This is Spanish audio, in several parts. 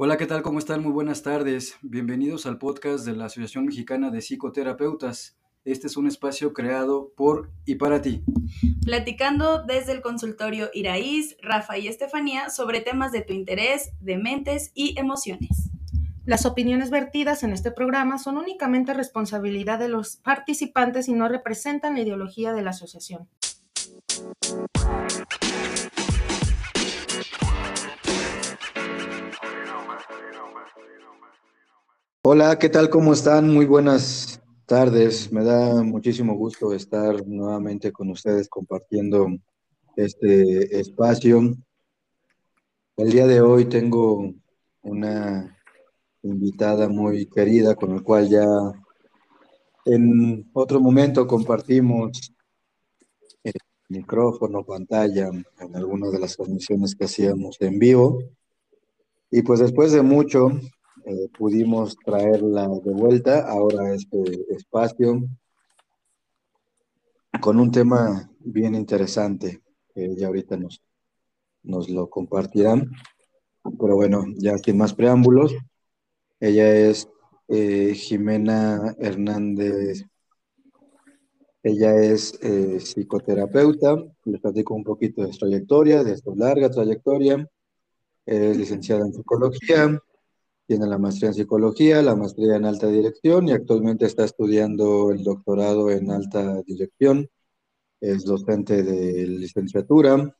Hola, ¿qué tal? ¿Cómo están? Muy buenas tardes. Bienvenidos al podcast de la Asociación Mexicana de Psicoterapeutas. Este es un espacio creado por y para ti. Platicando desde el consultorio Iraíz, Rafa y Estefanía sobre temas de tu interés, de mentes y emociones. Las opiniones vertidas en este programa son únicamente responsabilidad de los participantes y no representan la ideología de la asociación. Hola, ¿qué tal? ¿Cómo están? Muy buenas tardes. Me da muchísimo gusto estar nuevamente con ustedes compartiendo este espacio. El día de hoy tengo una invitada muy querida con la cual ya en otro momento compartimos el micrófono, pantalla en algunas de las transmisiones que hacíamos en vivo. Y pues después de mucho eh, pudimos traerla de vuelta ahora a este espacio con un tema bien interesante que ya ahorita nos, nos lo compartirán. Pero bueno, ya sin más preámbulos, ella es eh, Jimena Hernández. Ella es eh, psicoterapeuta, les platico un poquito de su trayectoria, de su larga trayectoria. Es licenciada en psicología, tiene la maestría en psicología, la maestría en alta dirección y actualmente está estudiando el doctorado en alta dirección. Es docente de licenciatura,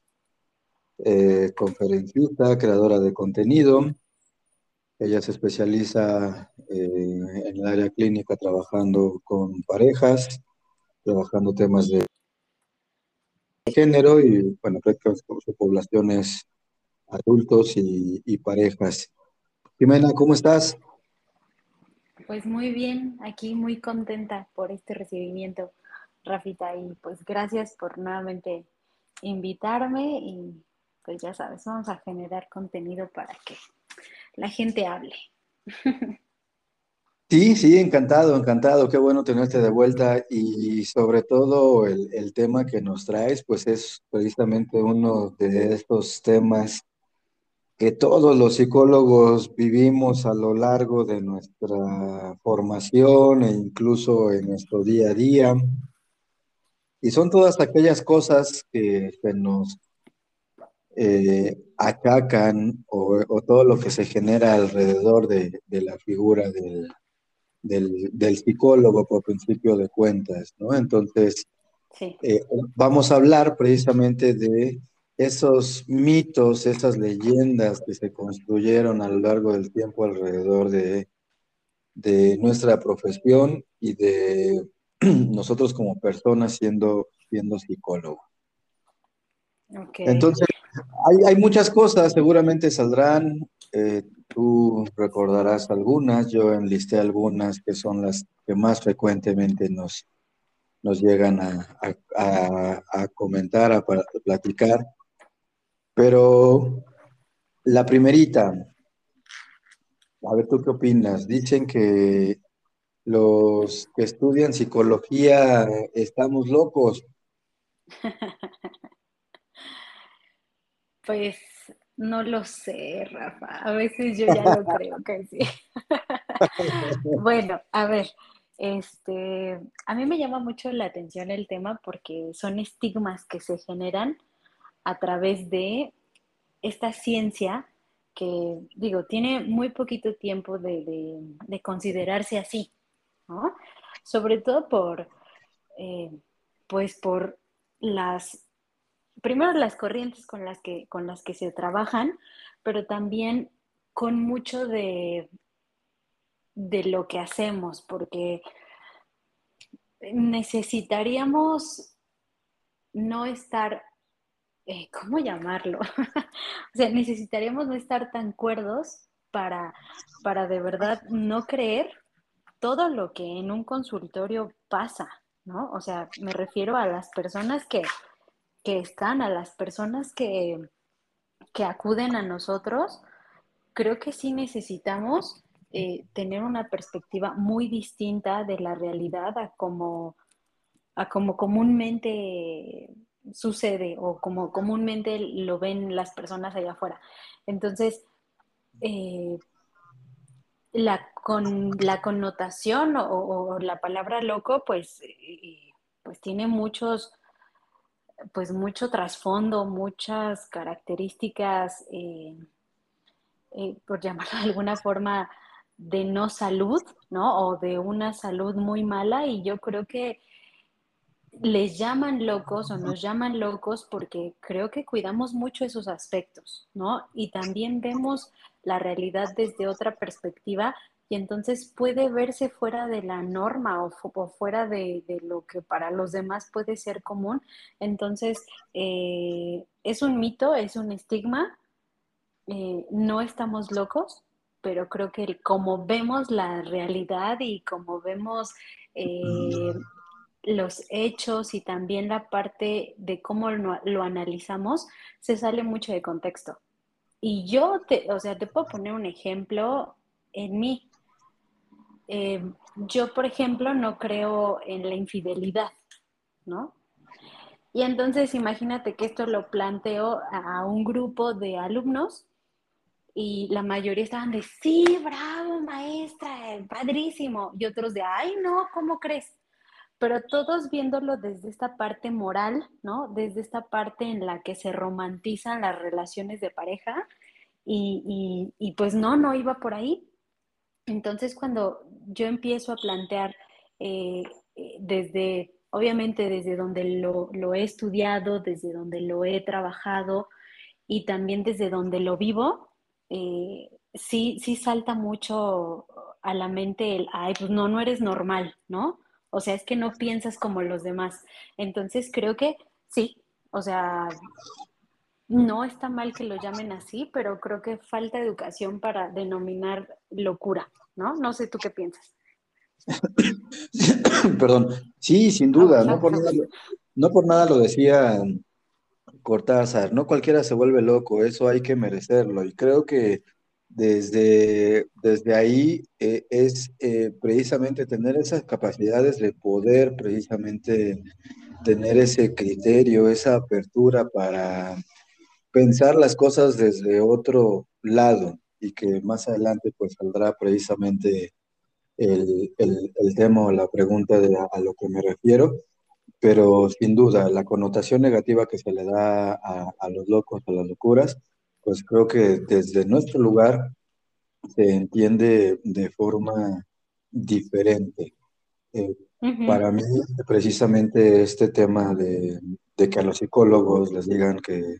eh, conferencista, creadora de contenido. Ella se especializa eh, en el área clínica trabajando con parejas, trabajando temas de género y, bueno, prácticamente su población adultos y parejas. Jimena, ¿cómo estás? Pues muy bien, aquí muy contenta por este recibimiento, Rafita, y pues gracias por nuevamente invitarme y pues ya sabes, vamos a generar contenido para que la gente hable. Sí, sí, encantado, encantado, qué bueno tenerte de vuelta y sobre todo el, el tema que nos traes, pues es precisamente uno de estos temas que todos los psicólogos vivimos a lo largo de nuestra formación e incluso en nuestro día a día. Y son todas aquellas cosas que se nos eh, acacan o, todo lo que se genera alrededor de, la figura del, del, psicólogo por principio de cuentas, ¿no? Entonces, eh, vamos a hablar precisamente de esos mitos, esas leyendas que se construyeron a lo largo del tiempo alrededor de, de nuestra profesión y de nosotros como personas siendo, siendo psicólogos. Entonces, hay, muchas cosas, seguramente saldrán, eh, tú recordarás algunas, yo enlisté algunas que son las que más frecuentemente nos, nos llegan a, a comentar, a platicar. Pero la primerita, a ver tú qué opinas. Dicen que los que estudian psicología estamos locos. Pues no lo sé, Rafa. A veces yo ya lo creo que sí. bueno, a ver, este, a mí me llama mucho la atención el tema porque son estigmas que se generan a través de esta ciencia que, digo, tiene muy poquito tiempo de, considerarse así, ¿no? Sobre todo por, eh, pues por las, primero las corrientes con las, que, con las que se trabajan, pero también con mucho de, de lo que hacemos, porque necesitaríamos no estar eh, ¿cómo llamarlo? o sea, necesitaríamos no estar tan cuerdos para, para de verdad no creer todo lo que en un consultorio pasa, ¿no? O sea, me refiero a las personas que, están, a las personas que, que, acuden a nosotros, creo que sí necesitamos eh, tener una perspectiva muy distinta de la realidad a como, a como comúnmente sucede o como comúnmente lo ven las personas allá afuera. Entonces, eh, la, con, la connotación o, la palabra loco, pues, eh, pues tiene muchos, pues mucho trasfondo, muchas características, eh, por llamarlo de alguna forma, de no salud, ¿no? O de una salud muy mala y yo creo que les llaman locos o nos llaman locos porque creo que cuidamos mucho esos aspectos, ¿no? Y también vemos la realidad desde otra perspectiva y entonces puede verse fuera de la norma o, fuera de, lo que para los demás puede ser común. Entonces, eh, es un mito, es un estigma, eh, no estamos locos, pero creo que como vemos la realidad y como vemos eh, los hechos y también la parte de cómo lo, analizamos, se sale mucho de contexto. Y yo, te, o sea, te puedo poner un ejemplo en mí. Eh, yo, por ejemplo, no creo en la infidelidad, ¿no? Y entonces imagínate que esto lo planteo a un grupo de alumnos y la mayoría estaban de, sí, bravo, maestra, padrísimo. Y otros de, ay, no, ¿cómo crees? Pero todos viéndolo desde esta parte moral, ¿no? Desde esta parte en la que se romantizan las relaciones de pareja y, pues no, no iba por ahí. Entonces cuando yo empiezo a plantear eh, eh, desde, obviamente desde donde lo, he estudiado, desde donde lo he trabajado y también desde donde lo vivo, eh, sí, sí salta mucho a la mente el, ay, pues no, no eres normal, ¿no? O sea, es que no piensas como los demás. Entonces creo que sí, o sea, no está mal que lo llamen así, pero creo que falta educación para denominar locura, ¿no? No sé tú qué piensas. Perdón, sí, sin duda, no por, nada, no por nada lo decía Cortázar, no cualquiera se vuelve loco, eso hay que merecerlo. Y creo que desde, desde ahí eh, es eh, precisamente tener esas capacidades de poder precisamente tener ese criterio, esa apertura para pensar las cosas desde otro lado y que más adelante pues saldrá precisamente el, tema o la pregunta de a, lo que me refiero, pero sin duda la connotación negativa que se le da a, a los locos, a las locuras, pues creo que desde nuestro lugar se entiende de forma diferente. Eh, para mí, precisamente este tema de, que a los psicólogos les digan que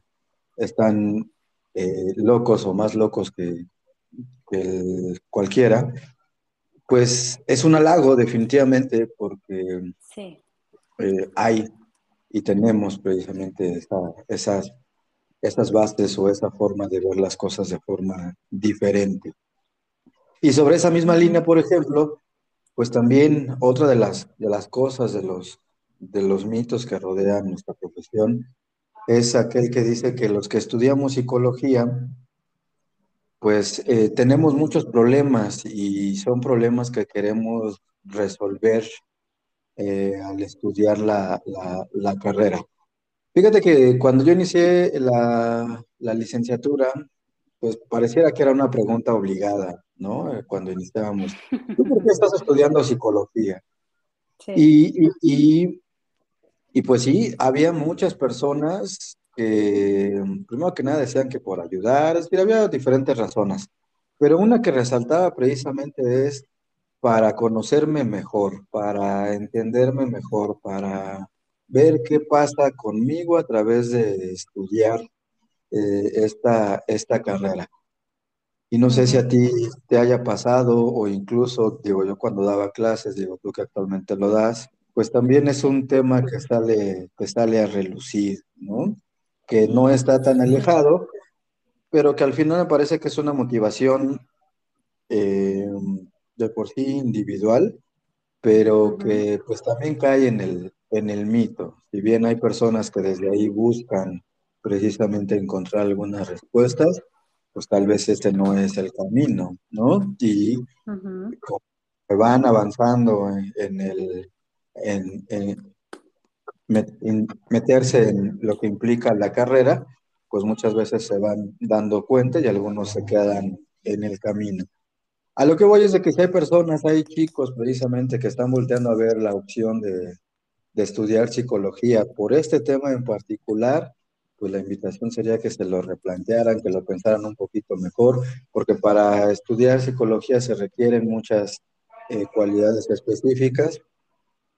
están eh, locos o más locos que, cualquiera, pues es un halago definitivamente porque eh, hay y tenemos precisamente esas esas bases o esa forma de ver las cosas de forma diferente. Y sobre esa misma línea, por ejemplo, pues también otra de las, de las cosas, de los, de los mitos que rodean nuestra profesión, es aquel que dice que los que estudiamos psicología, pues eh, tenemos muchos problemas y son problemas que queremos resolver eh, al estudiar la, la carrera. Fíjate que cuando yo inicié la, licenciatura, pues pareciera que era una pregunta obligada, ¿no? Cuando iniciábamos. ¿Tú por qué estás estudiando psicología? Y, y, pues sí, había muchas personas que, primero que nada, decían que por ayudar, es decir, había diferentes razones, pero una que resaltaba precisamente es para conocerme mejor, para entenderme mejor, para ver qué pasa conmigo a través de estudiar eh, esta, esta carrera. Y no sé si a ti te haya pasado o incluso, digo yo cuando daba clases, digo tú que actualmente lo das, pues también es un tema que sale, que sale a relucir, ¿no? Que no está tan alejado, pero que al final me parece que es una motivación eh, de por sí individual, pero que pues también cae en el, en el mito. Si bien hay personas que desde ahí buscan precisamente encontrar algunas respuestas, pues tal vez este no es el camino, ¿no? Y van avanzando en, el en, meterse en lo que implica la carrera, pues muchas veces se van dando cuenta y algunos se quedan en el camino. A lo que voy es de que si hay personas, hay chicos precisamente que están volteando a ver la opción de, de estudiar psicología por este tema en particular, pues la invitación sería que se lo replantearan, que lo pensaran un poquito mejor, porque para estudiar psicología se requieren muchas eh, cualidades específicas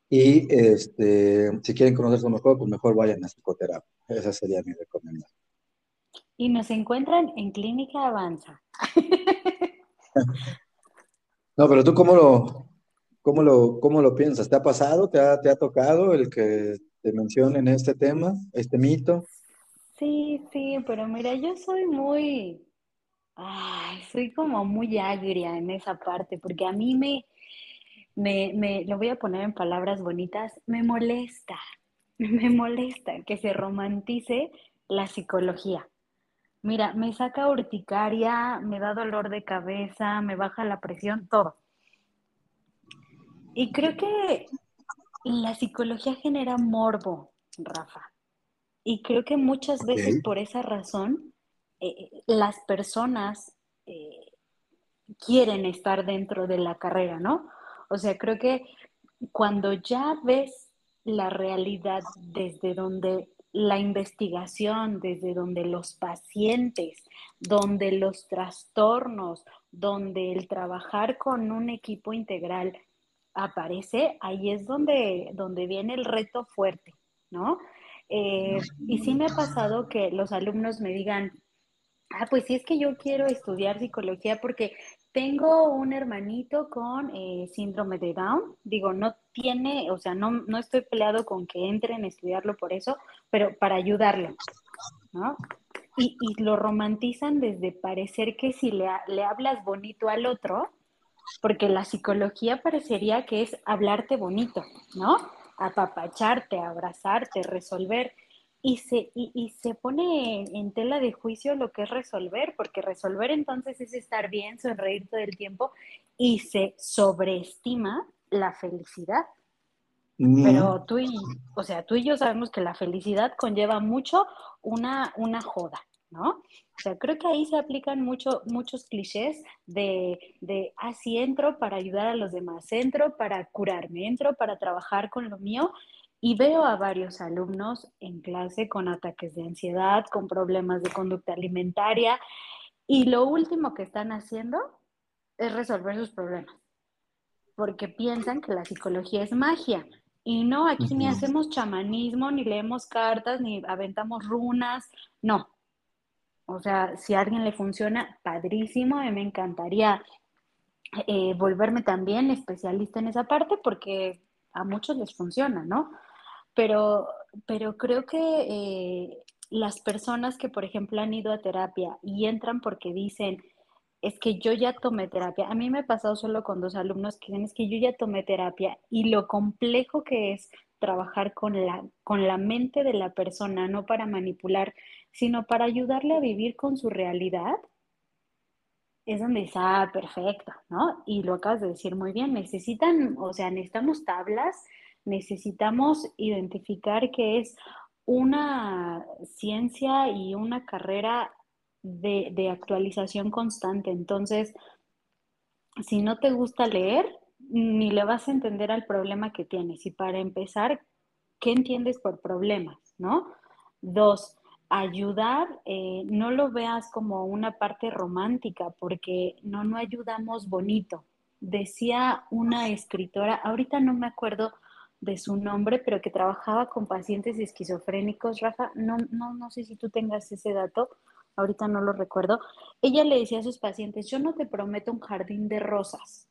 y este, si quieren conocerse mejor, pues mejor vayan a psicoterapia. Esa sería mi recomendación. Y nos encuentran en Clínica Avanza. no, pero tú cómo lo, cómo lo, cómo lo piensas? ¿Te ha pasado? ¿Te ha, ¿Te ha tocado el que te mencionen este tema, este mito? Sí, sí, pero mira, yo soy muy, ay, soy como muy agria en esa parte, porque a mí me, me, me, lo voy a poner en palabras bonitas, me molesta, me molesta que se romantice la psicología. Mira, me saca urticaria, me da dolor de cabeza, me baja la presión, todo. Y creo que la psicología genera morbo, Rafa. Y creo que muchas veces por esa razón eh, las personas eh, quieren estar dentro de la carrera, ¿no? O sea, creo que cuando ya ves la realidad desde donde la investigación, desde donde los pacientes, donde los trastornos, donde el trabajar con un equipo integral aparece, ahí es donde, donde viene el reto fuerte, ¿no? Eh, y sí me ha pasado que los alumnos me digan, ah, pues sí es que yo quiero estudiar psicología porque tengo un hermanito con eh, síndrome de Down. Digo, no tiene, o sea, no, no estoy peleado con que entren a estudiarlo por eso, pero para ayudarlo, ¿no? Y, y lo romantizan desde parecer que si le, le hablas bonito al otro, porque la psicología parecería que es hablarte bonito, ¿no? apapacharte, abrazarte, resolver. Y se, y, se pone en, tela de juicio lo que es resolver, porque resolver entonces es estar bien, sonreír todo el tiempo y se sobreestima la felicidad. Pero tú y, o sea, tú y yo sabemos que la felicidad conlleva mucho una, una joda. ¿no? O sea, creo que ahí se aplican mucho, muchos clichés de, de, así entro para ayudar a los demás, entro para curarme, entro para trabajar con lo mío y veo a varios alumnos en clase con ataques de ansiedad, con problemas de conducta alimentaria y lo último que están haciendo es resolver sus problemas, porque piensan que la psicología es magia. Y no, aquí ni hacemos chamanismo, ni leemos cartas, ni aventamos runas, no, o sea, si a alguien le funciona, padrísimo, a mí me encantaría eh, volverme también especialista en esa parte porque a muchos les funciona, ¿no? Pero, pero creo que eh, las personas que, por ejemplo, han ido a terapia y entran porque dicen, es que yo ya tomé terapia. A mí me ha pasado solo con dos alumnos que dicen, es que yo ya tomé terapia y lo complejo que es trabajar con la, con la mente de la persona, no para manipular, sino para ayudarle a vivir con su realidad, es donde está ah, perfecto, ¿no? Y lo acabas de decir muy bien, necesitan, o sea, necesitamos tablas, necesitamos identificar que es una ciencia y una carrera de, de actualización constante. Entonces, si no te gusta leer, ni le vas a entender al problema que tienes. Y para empezar, ¿qué entiendes por problemas? ¿No? Dos, ayudar, eh, no lo veas como una parte romántica, porque no, no ayudamos bonito. Decía una escritora, ahorita no me acuerdo de su nombre, pero que trabajaba con pacientes esquizofrénicos, Rafa, no, no, no sé si tú tengas ese dato, ahorita no lo recuerdo. Ella le decía a sus pacientes, yo no te prometo un jardín de rosas,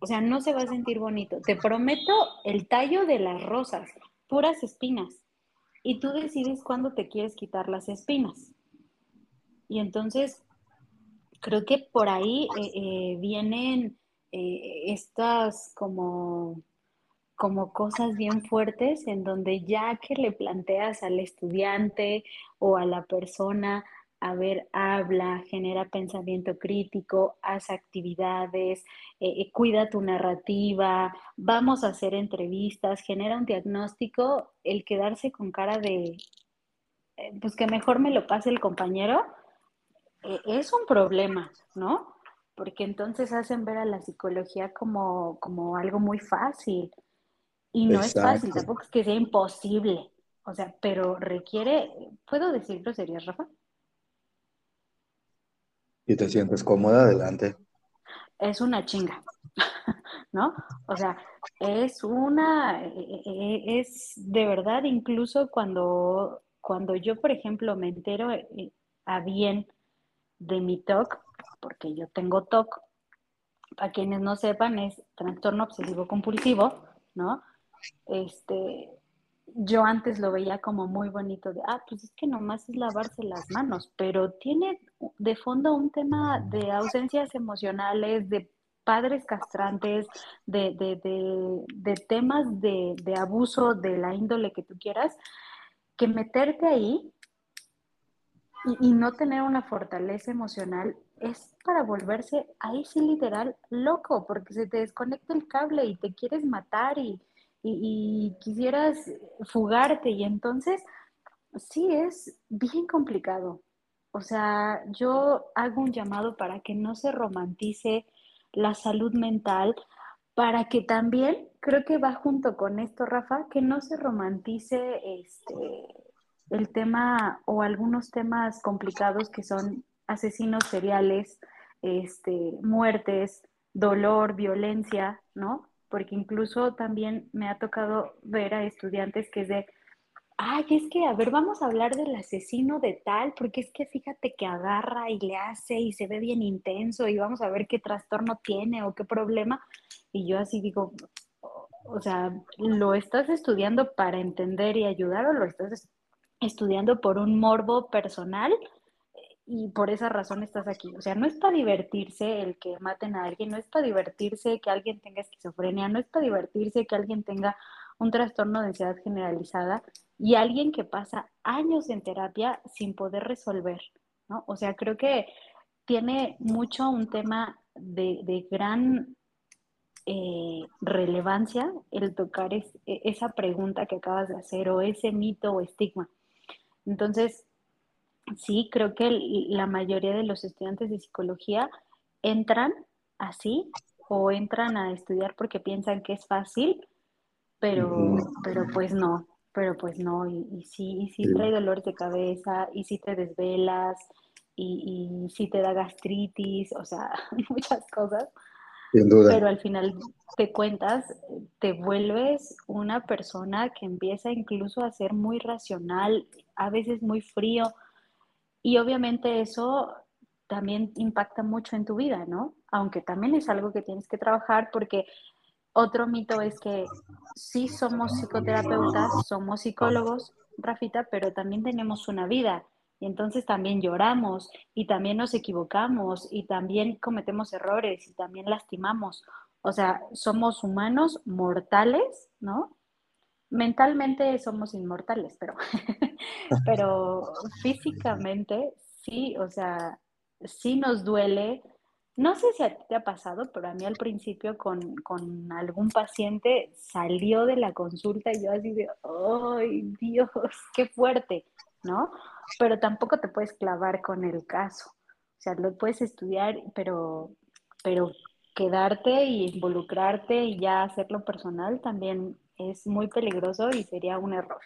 o sea, no se va a sentir bonito. Te prometo el tallo de las rosas, puras espinas. Y tú decides cuándo te quieres quitar las espinas. Y entonces, creo que por ahí eh, eh, vienen eh, estas como, como cosas bien fuertes en donde ya que le planteas al estudiante o a la persona, a ver, habla, genera pensamiento crítico, haz actividades, eh, eh, cuida tu narrativa, vamos a hacer entrevistas, genera un diagnóstico, el quedarse con cara de, eh, pues que mejor me lo pase el compañero, e, es un problema, ¿no? Porque entonces hacen ver a la psicología como, como algo muy fácil. Y no es fácil, tampoco es que sea imposible. O sea, pero requiere, ¿puedo decir groserías, Rafa? Y te sientes cómoda, adelante. Es una chinga, ¿no? O sea, es una, e, e, es de verdad, incluso cuando, cuando yo, por ejemplo, me entero eh, a bien de mi TOC, porque yo tengo TOC, para quienes no sepan, es trastorno obsesivo compulsivo, ¿no? Este, yo antes lo veía como muy bonito de, ah, pues es que nomás es lavarse las manos, pero tiene de fondo un tema de ausencias emocionales, de padres castrantes, de, de, de, de temas de, abuso de la índole que tú quieras, que meterte ahí y, y, no tener una fortaleza emocional es para volverse ahí sí literal loco, porque se te desconecta el cable y te quieres matar y y, quisieras fugarte y entonces sí es bien complicado. O sea, yo hago un llamado para que no se romantice la salud mental, para que también, creo que va junto con esto, Rafa, que no se romantice este, el tema o algunos temas complicados que son asesinos seriales, este, muertes, dolor, violencia, ¿no? Porque incluso también me ha tocado ver a estudiantes que es de, ay, es que, a ver, vamos a hablar del asesino de tal, porque es que fíjate que agarra y le hace y se ve bien intenso y vamos a ver qué trastorno tiene o qué problema. Y yo así digo, o sea, ¿lo estás estudiando para entender y ayudar o lo estás estudiando por un morbo personal? Y por esa razón estás aquí. O sea, no es para divertirse el que maten a alguien, no es para divertirse que alguien tenga esquizofrenia, no es para divertirse que alguien tenga un trastorno de ansiedad generalizada y alguien que pasa años en terapia sin poder resolver, ¿no? O sea, creo que tiene mucho un tema de, gran eh, relevancia el tocar e, esa pregunta que acabas de hacer o ese mito o estigma. Entonces, sí, creo que la mayoría de los estudiantes de psicología entran así o entran a estudiar porque piensan que es fácil, pero, pero pues no, pero pues no, y, y sí, y sí trae dolores de cabeza, y sí te desvelas, y, y sí te da gastritis, o sea, muchas cosas. Sin duda. Pero al final te cuentas, te vuelves una persona que empieza incluso a ser muy racional, a veces muy frío, y obviamente eso también impacta mucho en tu vida, ¿no? Aunque también es algo que tienes que trabajar porque otro mito es que sí somos psicoterapeutas, somos psicólogos, Rafita, pero también tenemos una vida. Y entonces también lloramos y también nos equivocamos y también cometemos errores y también lastimamos. O sea, somos humanos mortales, ¿no? Mentalmente somos inmortales, pero, pero físicamente sí, o sea, sí nos duele. No sé si a ti te ha pasado, pero a mí al principio con, con algún paciente salió de la consulta y yo así de, ¡ay, Dios, qué fuerte! ¿No? Pero tampoco te puedes clavar con el caso. O sea, lo puedes estudiar, pero, pero quedarte y involucrarte y ya hacerlo personal también es muy peligroso y sería un error.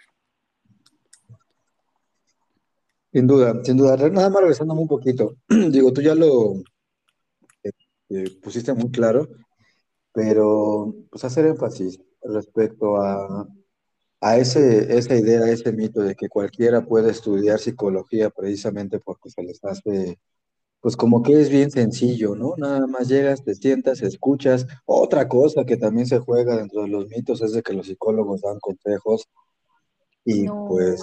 Sin duda, sin duda. Nada más regresándome un poquito. Digo, tú ya lo eh, pusiste muy claro, pero pues hacer énfasis respecto a, a ese, esa idea, ese mito de que cualquiera puede estudiar psicología precisamente porque se les hace pues como que es bien sencillo, ¿no? Nada más llegas, te sientas, escuchas. Otra cosa que también se juega dentro de los mitos es de que los psicólogos dan consejos y pues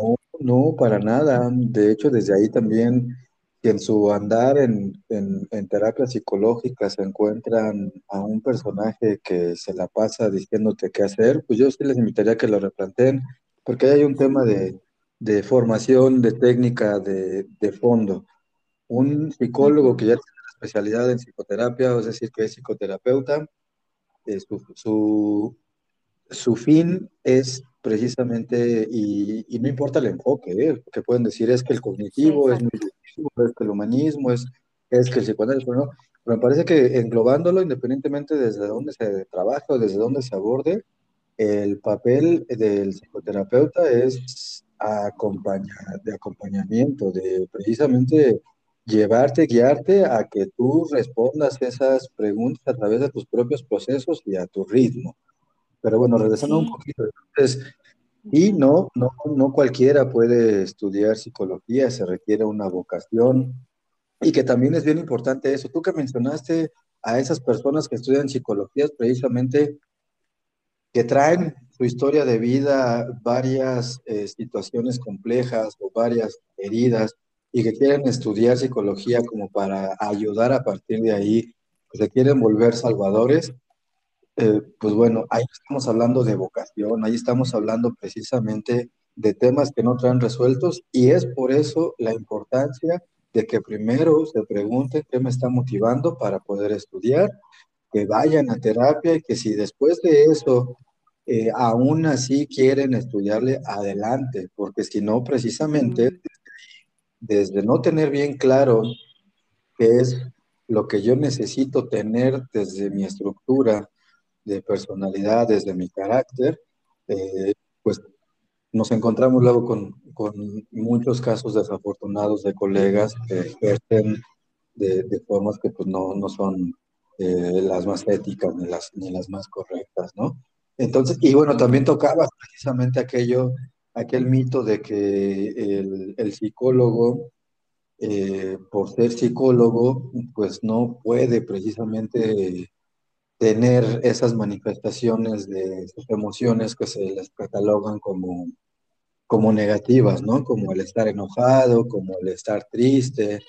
no, no, para nada. De hecho, desde ahí también, en su andar en, en, en terapia psicológica se encuentran a un personaje que se la pasa diciéndote qué hacer, pues yo sí les invitaría a que lo replanteen, porque hay un tema de, de formación, de técnica, de, de fondo un psicólogo que ya tiene especialidad en psicoterapia, es decir, que es psicoterapeuta, eh, su, su, fin es precisamente, y, no importa el enfoque, ¿eh? que pueden decir es que el cognitivo es muy es que el humanismo es, es que el psicoanálisis, no, pero me parece que englobándolo, independientemente desde dónde se trabaja o desde dónde se aborde, el papel del psicoterapeuta es acompañar, de acompañamiento, de precisamente llevarte, guiarte a que tú respondas esas preguntas a través de tus propios procesos y a tu ritmo. Pero bueno, regresando un poquito, entonces, y no, no, no cualquiera puede estudiar psicología, se requiere una vocación y que también es bien importante eso. Tú que mencionaste a esas personas que estudian psicología, precisamente que traen su historia de vida, varias eh, situaciones complejas o varias heridas y que quieren estudiar psicología como para ayudar a partir de ahí, que se quieren volver salvadores, eh, pues bueno, ahí estamos hablando de vocación, ahí estamos hablando precisamente de temas que no traen resueltos y es por eso la importancia de que primero se pregunten qué me está motivando para poder estudiar, que vayan a terapia y que si después de eso eh, aún así quieren estudiarle adelante, porque si no, precisamente desde no tener bien claro qué es lo que yo necesito tener desde mi estructura de personalidad, desde mi carácter, eh, pues nos encontramos luego con, muchos casos desafortunados de colegas que ejercen de, formas que pues no, no son eh, las más éticas ni las, ni las más correctas, ¿no? Entonces, y bueno, también tocaba precisamente aquello, aquel mito de que el, psicólogo, eh, por ser psicólogo, pues no puede precisamente tener esas manifestaciones de sus emociones que se les catalogan como, como negativas, ¿no? Como el estar enojado, como el estar triste.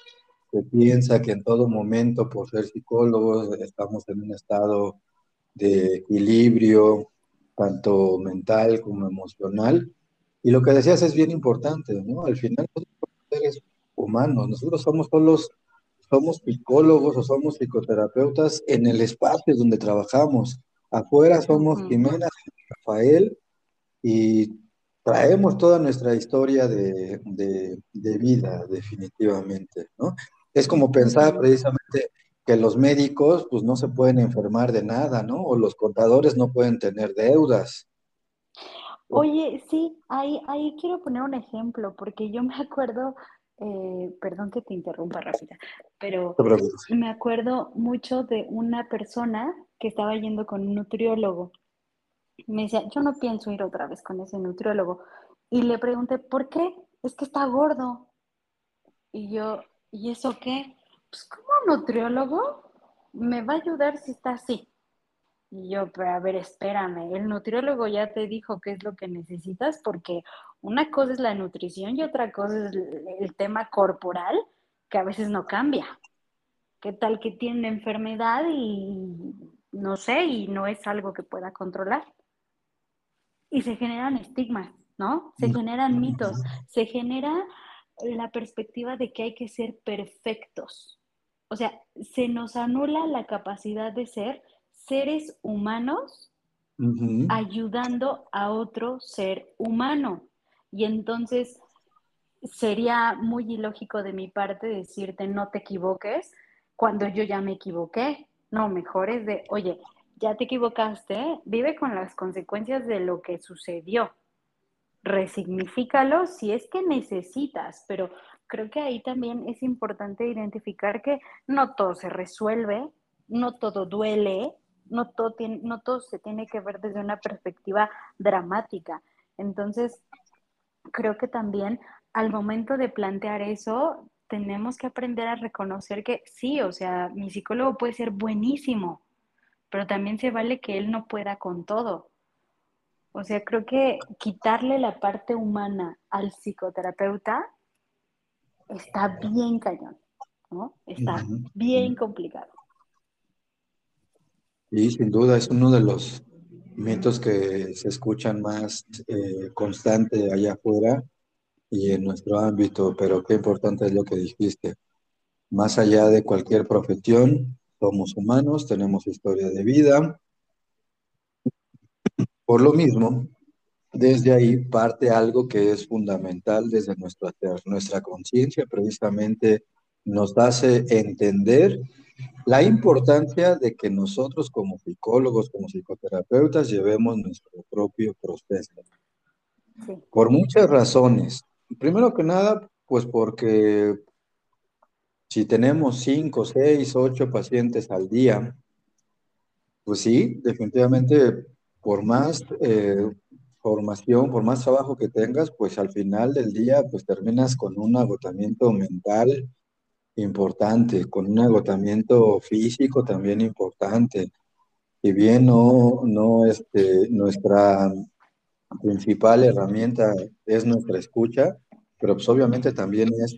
Se piensa que en todo momento, por ser psicólogos, estamos en un estado de equilibrio, tanto mental como emocional. Y lo que decías es bien importante, ¿no? Al final, nosotros somos seres humanos, nosotros somos todos somos psicólogos o somos psicoterapeutas en el espacio donde trabajamos. Afuera somos Jimena, Rafael y traemos toda nuestra historia de, vida, definitivamente, ¿no? Es como pensar precisamente que los médicos pues no se pueden enfermar de nada, ¿no? O los contadores no pueden tener deudas. Oye, sí, ahí, ahí quiero poner un ejemplo, porque yo me acuerdo eh, perdón que te interrumpa rápida, pero me acuerdo mucho de una persona que estaba yendo con un nutriólogo. Me decía, yo no pienso ir otra vez con ese nutriólogo. Y le pregunté, ¿por qué? Es que está gordo. Y yo, ¿y eso qué? Pues como nutriólogo me va a ayudar si está así. Y yo, pero a ver, espérame, el nutriólogo ya te dijo qué es lo que necesitas porque una cosa es la nutrición y otra cosa es el tema corporal que a veces no cambia. ¿Qué tal que tiene una enfermedad y no sé, y no es algo que pueda controlar? Y se generan estigmas, ¿no? Se generan mitos, se genera la perspectiva de que hay que ser perfectos. O sea, se nos anula la capacidad de ser seres humanos ayudando a otro ser humano. Y entonces sería muy ilógico de mi parte decirte no te equivoques cuando yo ya me equivoqué. No, mejor es de, oye, ya te equivocaste, vive con las consecuencias de lo que sucedió. Resignifícalo si es que necesitas, pero creo que ahí también es importante identificar que no todo se resuelve, no todo duele, no todo, tiene, no todo se tiene que ver desde una perspectiva dramática. Entonces, creo que también al momento de plantear eso, tenemos que aprender a reconocer que sí, o sea, mi psicólogo puede ser buenísimo, pero también se vale que él no pueda con todo. O sea, creo que quitarle la parte humana al psicoterapeuta está bien cañón, ¿no? Está bien complicado. Y sin duda es uno de los mitos que se escuchan más eh, constante allá afuera y en nuestro ámbito, pero qué importante es lo que dijiste. Más allá de cualquier profesión, somos humanos, tenemos historia de vida. Por lo mismo, desde ahí parte algo que es fundamental desde nuestra, nuestra conciencia, precisamente nos hace entender la importancia de que nosotros como psicólogos, como psicoterapeutas, llevemos nuestro propio proceso. Por muchas razones. Primero que nada, pues porque si tenemos cinco, seis, ocho pacientes al día, pues sí, definitivamente, por más eh, formación, por más trabajo que tengas, pues al final del día, pues terminas con un agotamiento mental importante, con un agotamiento físico también importante. Si bien no, no este, nuestra principal herramienta es nuestra escucha, pero pues obviamente también es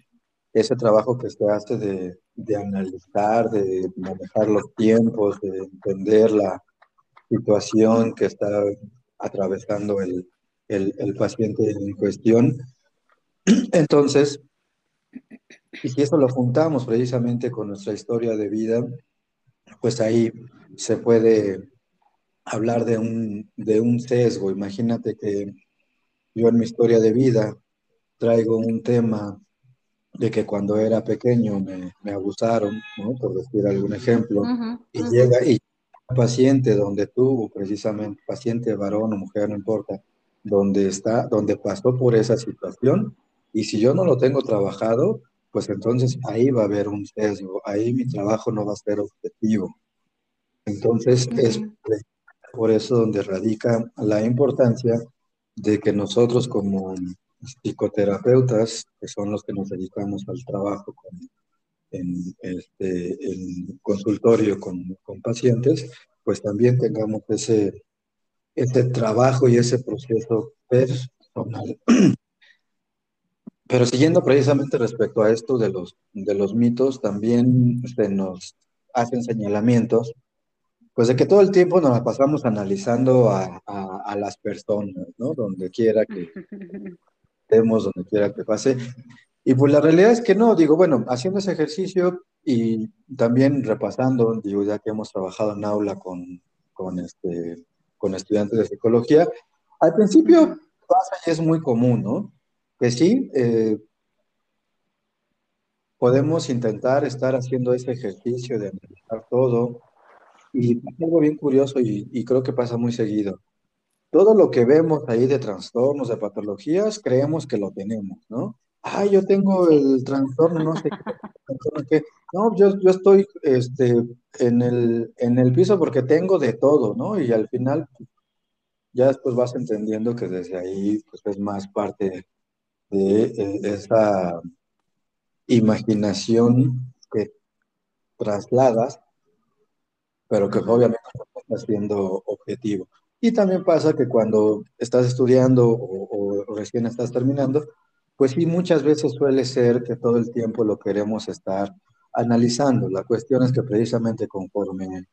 ese trabajo que se hace de, de analizar, de manejar los tiempos, de entender la situación que está atravesando el, el, el paciente en cuestión. Entonces, y si eso lo juntamos precisamente con nuestra historia de vida, pues ahí se puede hablar de un, de un sesgo. Imagínate que yo en mi historia de vida traigo un tema de que cuando era pequeño me, me abusaron, ¿no? por decir algún ejemplo, y llega y un paciente donde tuvo precisamente, paciente varón o mujer, no importa, donde está, donde pasó por esa situación, y si yo no lo tengo trabajado, pues entonces ahí va a haber un sesgo, ahí mi trabajo no va a ser objetivo. Entonces es por eso donde radica la importancia de que nosotros como psicoterapeutas, que son los que nos dedicamos al trabajo en, este, consultorio con, con, pacientes, pues también tengamos ese, ese trabajo y ese proceso personal. Pero siguiendo precisamente respecto a esto de los, de los mitos, también se nos hacen señalamientos pues de que todo el tiempo nos pasamos analizando a, a, las personas, ¿no? Donde quiera que estemos, donde quiera que pase. Y pues la realidad es que no, digo, bueno, haciendo ese ejercicio y también repasando, digo, ya que hemos trabajado en aula con, con, este, con estudiantes de psicología, al principio pasa y es muy común, ¿no? Que sí, eh, podemos intentar estar haciendo ese ejercicio de analizar todo, y algo bien curioso y, creo que pasa muy seguido. Todo lo que vemos ahí de trastornos, de patologías, creemos que lo tenemos, ¿no? Ah, yo tengo el trastorno, no sé qué. No, yo, yo estoy este, en, el, en el piso porque tengo de todo, ¿no? Y al final ya después vas entendiendo que desde ahí pues, es más parte de eh, esa imaginación que trasladas pero que obviamente no está siendo objetivo. Y también pasa que cuando estás estudiando o, recién estás terminando, pues sí, muchas veces suele ser que todo el tiempo lo queremos estar analizando. La cuestión es que precisamente conforme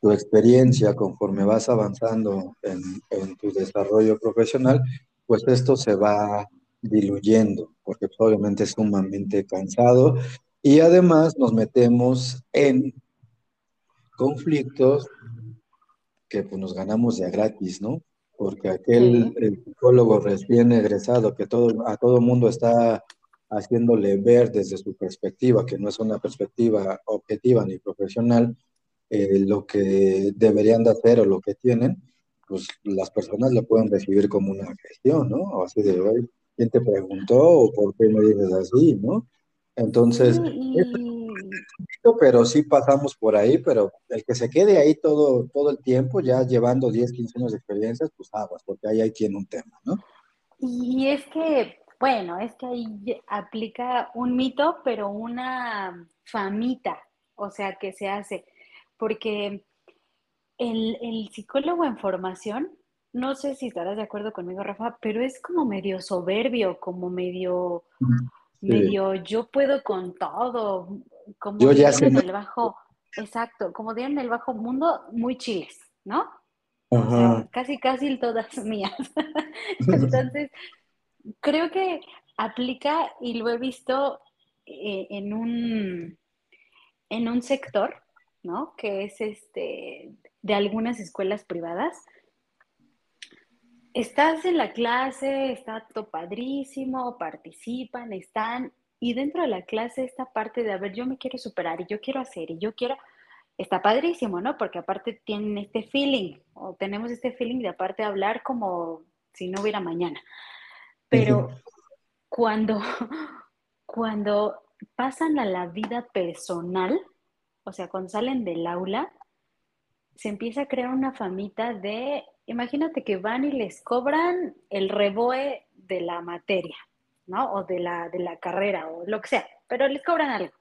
tu experiencia, conforme vas avanzando en tu desarrollo profesional, pues esto se va diluyendo, porque obviamente es sumamente cansado y además nos metemos en conflictos que pues, nos ganamos ya gratis, ¿no? Porque aquel psicólogo recién egresado que todo, a todo mundo está haciéndole ver desde su perspectiva, que no es una perspectiva objetiva ni profesional, eh, lo que deberían de hacer o lo que tienen, pues las personas lo pueden recibir como una agresión, ¿no? O así de, hoy, ¿quién te preguntó o por qué me dices así, ¿no? Entonces, pero sí pasamos por ahí, pero el que se quede ahí todo, todo el tiempo, ya llevando 10, 15 años de experiencias, pues aguas, porque ahí, ahí tiene un tema, ¿no? Y es que, bueno, es que ahí aplica un mito, pero una famita, o sea, que se hace, porque el, el psicólogo en formación, no sé si estarás de acuerdo conmigo, Rafa, pero es como medio soberbio, como medio medio yo puedo con todo, como yo ya en el bajo, exacto, como en el bajo mundo, muy chiles, ¿no? casi, casi todas mías. Entonces, creo que aplica y lo he visto eh, en un en un sector, ¿no? Que es este de algunas escuelas privadas, estás en la clase, está todo padrísimo, participan, están, y dentro de la clase esta parte de, a ver, yo me quiero superar y yo quiero hacer y yo quiero, está padrísimo, ¿no? Porque aparte tienen este feeling, o tenemos este feeling de aparte hablar como si no hubiera mañana. Pero cuando, cuando pasan a la vida personal, o sea, cuando salen del aula, se empieza a crear una famita de, imagínate que van y les cobran el reboe de la materia, ¿no? O de la, de la carrera, o lo que sea, pero les cobran algo.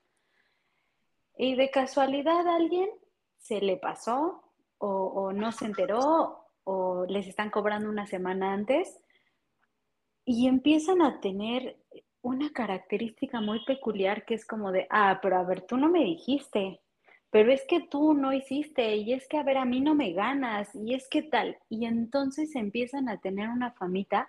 Y de casualidad a alguien se le pasó, o, o no se enteró, o les están cobrando una semana antes, y empiezan a tener una característica muy peculiar que es como de, ah, pero a ver, tú no me dijiste, pero es que tú no hiciste, y es que, a ver, a mí no me ganas, y es que tal. Y entonces empiezan a tener una famita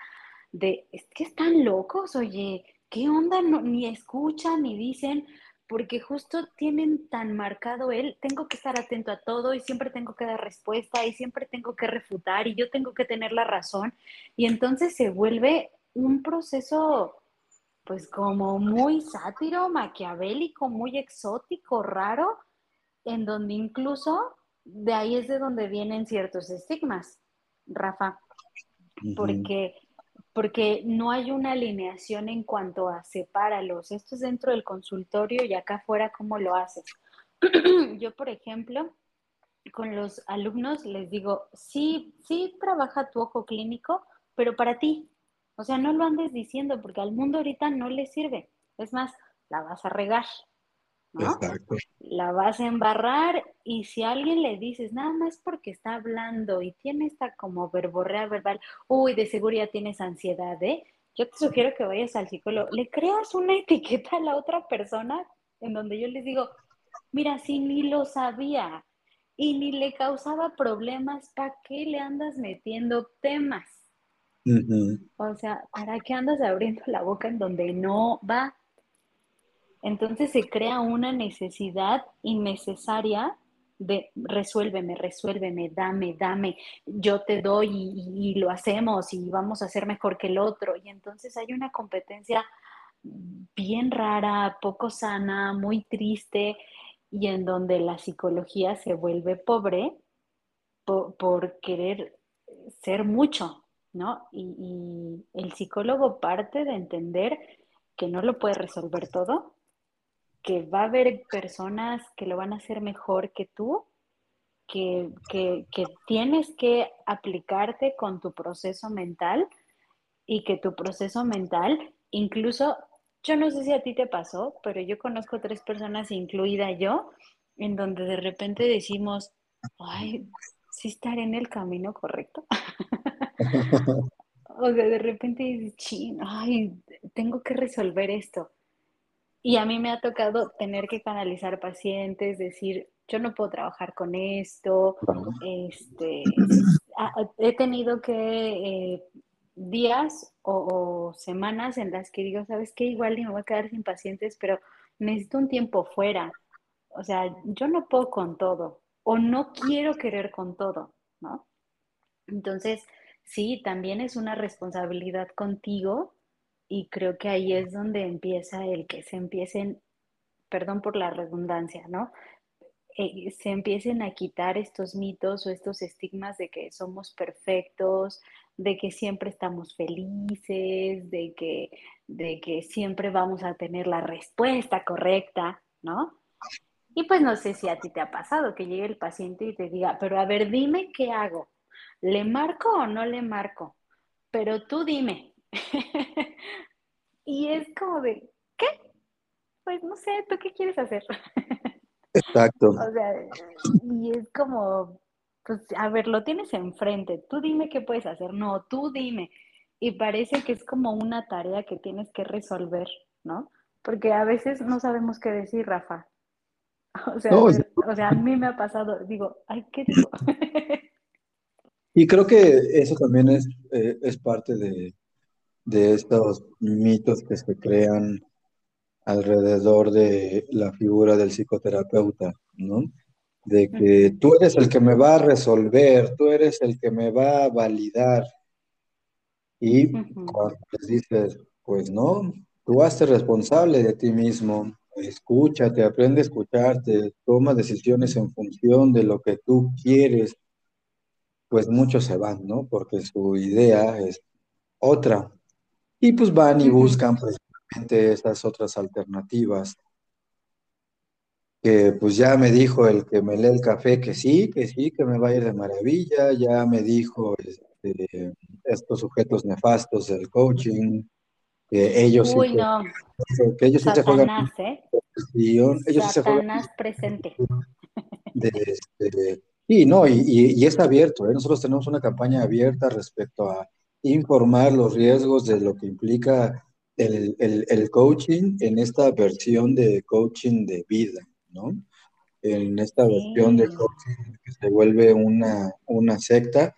de, es que están locos, oye, ¿qué onda? ni escuchan, ni dicen, porque justo tienen tan marcado él, tengo que estar atento a todo y siempre tengo que dar respuesta y siempre tengo que refutar y yo tengo que tener la razón. Y entonces se vuelve un proceso pues como muy sátiro, maquiavélico, muy exótico, raro, en donde incluso de ahí es de donde vienen ciertos estigmas, Rafa, porque, porque no hay una alineación en cuanto a sepáralos. Esto es dentro del consultorio y acá afuera, ¿cómo lo haces? Yo, por ejemplo, con los alumnos les digo, sí, sí trabaja tu ojo clínico, pero para ti, o sea, no lo andes diciendo porque al mundo ahorita no le sirve. Es más, la vas a regar, ¿no? Exacto. La vas a embarrar y si a alguien le dices, nada más porque está hablando y tiene esta como verborrea verbal, uy, de seguro ya tienes ansiedad, ¿eh? Yo te sugiero que vayas al psicólogo, le creas una etiqueta a la otra persona en donde yo les digo, mira, si ni lo sabía y ni le causaba problemas, ¿para qué le andas metiendo temas? O sea, ¿para qué andas abriendo la boca en donde no va? Entonces se crea una necesidad innecesaria de resuélveme, resuélveme, dame, dame, yo te doy y, lo hacemos y vamos a ser mejor que el otro. Y entonces hay una competencia bien rara, poco sana, muy triste y en donde la psicología se vuelve pobre por querer ser mucho, ¿no? Y, el psicólogo parte de entender que no lo puede resolver todo, que va a haber personas que lo van a hacer mejor que tú, que, que, tienes que aplicarte con tu proceso mental y que tu proceso mental, incluso, yo no sé si a ti te pasó, pero yo conozco tres personas, incluida yo, en donde de repente decimos, ay, sí estaré en el camino correcto. o sea, de repente dices, ching, ay, tengo que resolver esto. Y a mí me ha tocado tener que canalizar pacientes, decir, yo no puedo trabajar con esto, este, he tenido que eh, días o, semanas en las que digo, ¿sabes qué? Igual me voy a quedar sin pacientes, pero necesito un tiempo fuera. O sea, yo no puedo con todo o no quiero querer con todo, ¿no? Entonces, sí, también es una responsabilidad contigo y creo que ahí es donde empieza el que se empiecen, perdón por la redundancia, ¿no? Eh, se empiecen a quitar estos mitos o estos estigmas de que somos perfectos, de que siempre estamos felices, de que, de que siempre vamos a tener la respuesta correcta, ¿no? Y pues no sé si a ti te ha pasado que llegue el paciente y te diga, pero a ver, dime qué hago. ¿Le marco o no le marco? Pero tú dime. y es como de, ¿qué? Pues no sé, ¿tú qué quieres hacer? Exacto. o sea, y es como, pues, a ver, lo tienes enfrente, tú dime qué puedes hacer, no, tú dime. Y parece que es como una tarea que tienes que resolver, ¿no? Porque a veces no sabemos qué decir, Rafa. O sea, o sea, a mí me ha pasado, digo, ay, ¿qué digo? Y creo que eso también es, eh, es parte de, de estos mitos que se crean alrededor de la figura del psicoterapeuta, ¿no? De que tú eres el que me va a resolver, tú eres el que me va a validar. Y cuando les dices, pues no, tú hazte responsable de ti mismo, escúchate, aprende a escucharte, toma decisiones en función de lo que tú quieres, pues muchos se van, ¿no? Porque su idea es otra. Y pues van y buscan precisamente estas otras alternativas. Que pues ya me dijo el que me lee el café que sí, que sí, que me va a ir de maravilla, ya me dijo este, estos sujetos nefastos del coaching, que ellos Uy, no. que ellos sí te juegan ¿eh? ellos Satanás presente. Este, y no, y, es abierto, ¿eh? nosotros tenemos una campaña abierta respecto a informar los riesgos de lo que implica el, coaching en esta versión de coaching de vida, ¿no? En esta versión de coaching que se vuelve una, una secta,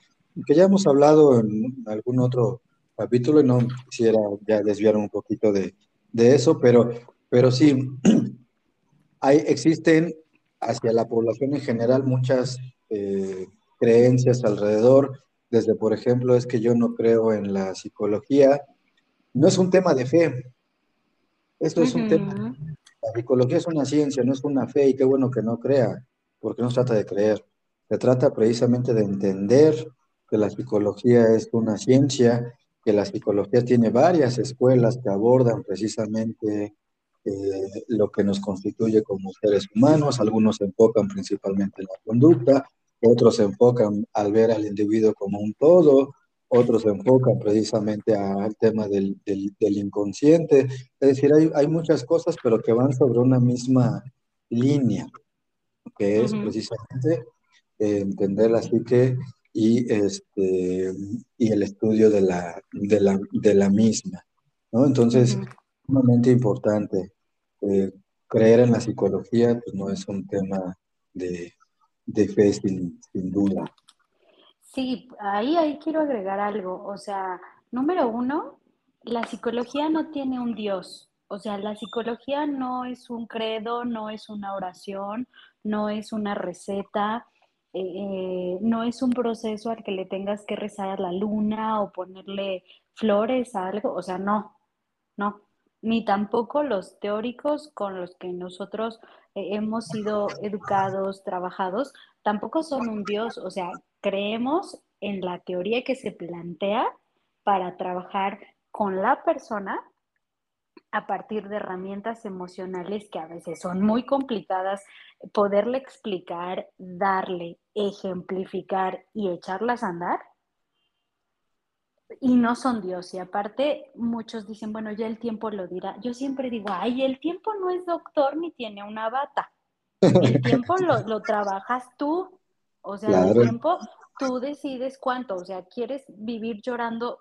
que ya hemos hablado en algún otro capítulo y no quisiera ya desviar un poquito de, eso, pero, pero sí, hay, existen hacia la población en general muchas eh, creencias alrededor, desde por ejemplo es que yo no creo en la psicología, no es un tema de fe, esto es un tema, la psicología es una ciencia, no es una fe y qué bueno que no crea, porque no se trata de creer, se trata precisamente de entender que la psicología es una ciencia que la psicología tiene varias escuelas que abordan precisamente eh, lo que nos constituye como seres humanos. Algunos se enfocan principalmente en la conducta, otros se enfocan al ver al individuo como un todo, otros se enfocan precisamente al tema del, del, inconsciente. Es decir, hay, hay, muchas cosas, pero que van sobre una misma línea, que es precisamente eh, entender la psique y, este, y el estudio de la, de la, de la misma. ¿no? Entonces, sumamente importante. Eh, creer en la psicología pues, no es un tema de, de fe sin, duda. Sí, ahí, ahí quiero agregar algo. O sea, número uno, la psicología no tiene un Dios. O sea, la psicología no es un credo, no es una oración, no es una receta, eh, no es un proceso al que le tengas que rezar a la luna o ponerle flores a algo, o sea, no, no, ni tampoco los teóricos con los que nosotros eh, hemos sido educados, trabajados, tampoco son un Dios, o sea, creemos en la teoría que se plantea para trabajar con la persona a partir de herramientas emocionales que a veces son muy complicadas, poderle explicar, darle, ejemplificar y echarlas a andar. Y no son Dios. Y aparte, muchos dicen, bueno, ya el tiempo lo dirá. Yo siempre digo, ay, el tiempo no es doctor ni tiene una bata. El tiempo lo, trabajas tú. O sea, el tiempo tú decides cuánto. O sea, quieres vivir llorando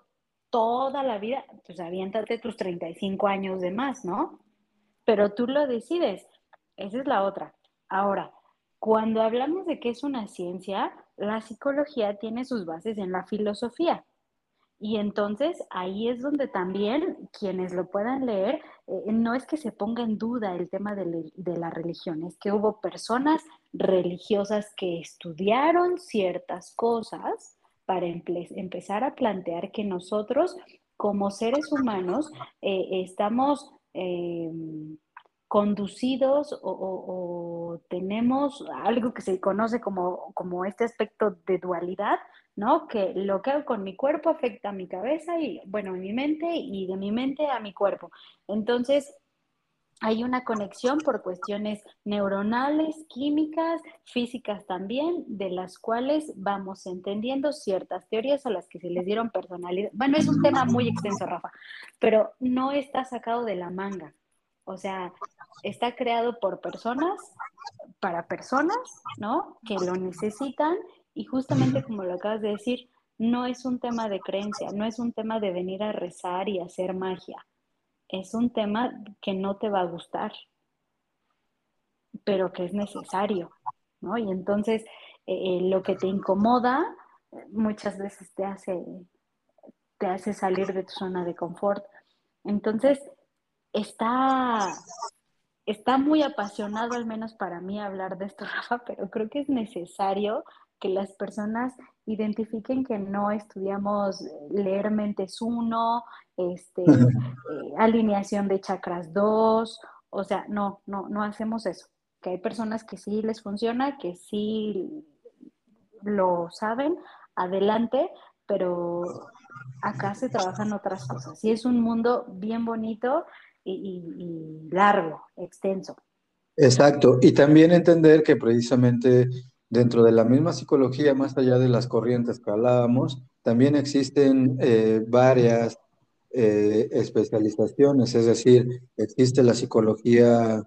toda la vida, pues aviéntate tus 35 años de más, ¿no? Pero tú lo decides. Esa es la otra. Ahora, cuando hablamos de que es una ciencia, la psicología tiene sus bases en la filosofía. Y entonces ahí es donde también quienes lo puedan leer, eh, no es que se ponga en duda el tema de, de, la religión, es que hubo personas religiosas que estudiaron ciertas cosas para empezar a plantear que nosotros como seres humanos eh, estamos em, conducidos o, tenemos algo que se conoce como, como este aspecto de dualidad, ¿no? Que lo que hago con mi cuerpo afecta a mi cabeza y, bueno, a mi mente y de mi mente a mi cuerpo. Entonces, hay una conexión por cuestiones neuronales, químicas, físicas también, de las cuales vamos entendiendo ciertas teorías a las que se les dieron personalidad. Bueno, es un tema muy extenso, Rafa, pero no está sacado de la manga. O sea, está creado por personas, para personas, ¿no? Que lo necesitan y justamente como lo acabas de decir, no es un tema de creencia, no es un tema de venir a rezar y hacer magia es un tema que no te va a gustar, pero que es necesario, ¿no? Y entonces eh, eh, lo que te incomoda muchas veces te hace, te hace salir de tu zona de confort. Entonces, está, está muy apasionado, al menos para mí, hablar de esto, Rafa, pero creo que es necesario que las personas identifiquen que no estudiamos leer mentes 1, este, eh, alineación de chakras 2, o sea, no, no, no hacemos eso. Que hay personas que sí les funciona, que sí lo saben, adelante, pero acá se trabajan otras cosas. Y es un mundo bien bonito y, largo, extenso. Exacto. Y también entender que precisamente dentro de la misma psicología, más allá de las corrientes que hablábamos, también existen eh, varias eh, especializaciones, es decir, existe la psicología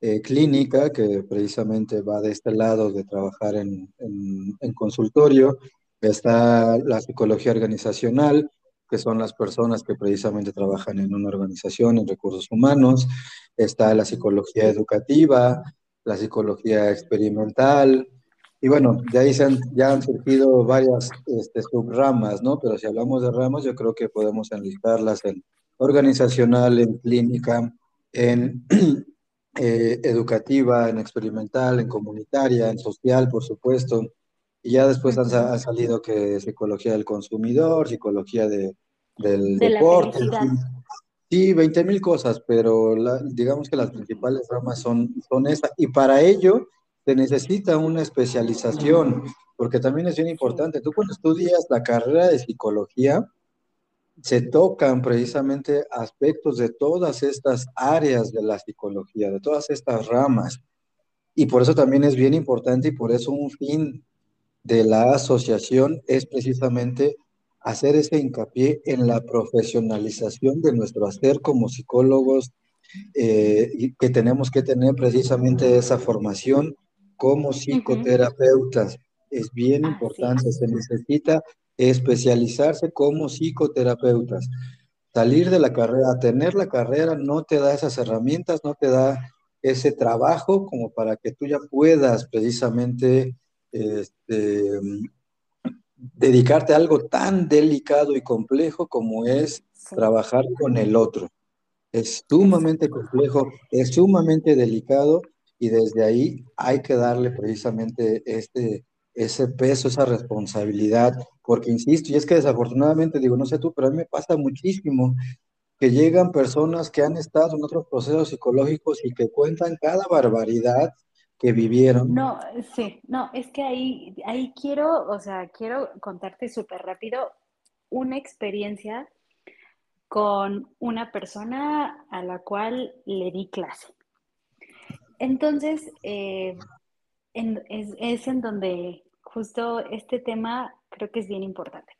eh, clínica, que precisamente va de este lado de trabajar en, en consultorio, está la psicología organizacional, que son las personas que precisamente trabajan en una organización, en recursos humanos, está la psicología educativa, la psicología experimental, y bueno, de ahí se han, ya han surgido varias este, subramas, ¿no? Pero si hablamos de ramas, yo creo que podemos enlistarlas en organizacional, en clínica, en eh, educativa, en experimental, en comunitaria, en social, por supuesto. Y ya después han, salido que psicología del consumidor, psicología de, del deporte. Sí, 20 mil cosas, pero digamos que las principales ramas son, son esas. Y para ello se necesita una especialización, porque también es bien importante. Tú cuando estudias la carrera de psicología, se tocan precisamente aspectos de todas estas áreas de la psicología, de todas estas ramas. Y por eso también es bien importante y por eso un fin de la asociación es precisamente hacer ese hincapié en la profesionalización de nuestro hacer como psicólogos, eh, que tenemos que tener precisamente esa formación como psicoterapeutas. Es bien importante, se necesita especializarse como psicoterapeutas. Salir de la carrera, tener la carrera no te da esas herramientas, no te da ese trabajo como para que tú ya puedas precisamente este, dedicarte a algo tan delicado y complejo como es trabajar con el otro. Es sumamente complejo, es sumamente delicado y desde ahí hay que darle precisamente este, ese peso, esa responsabilidad, porque insisto, y es que desafortunadamente, digo, no sé tú, pero a mí me pasa muchísimo que llegan personas que han estado en otros procesos psicológicos y que cuentan cada barbaridad que vivieron. No, sí, no, es que ahí, ahí quiero, o sea, quiero contarte súper rápido una experiencia con una persona a la cual le di clase. Entonces, eh, es, en donde justo este tema creo que es bien importante,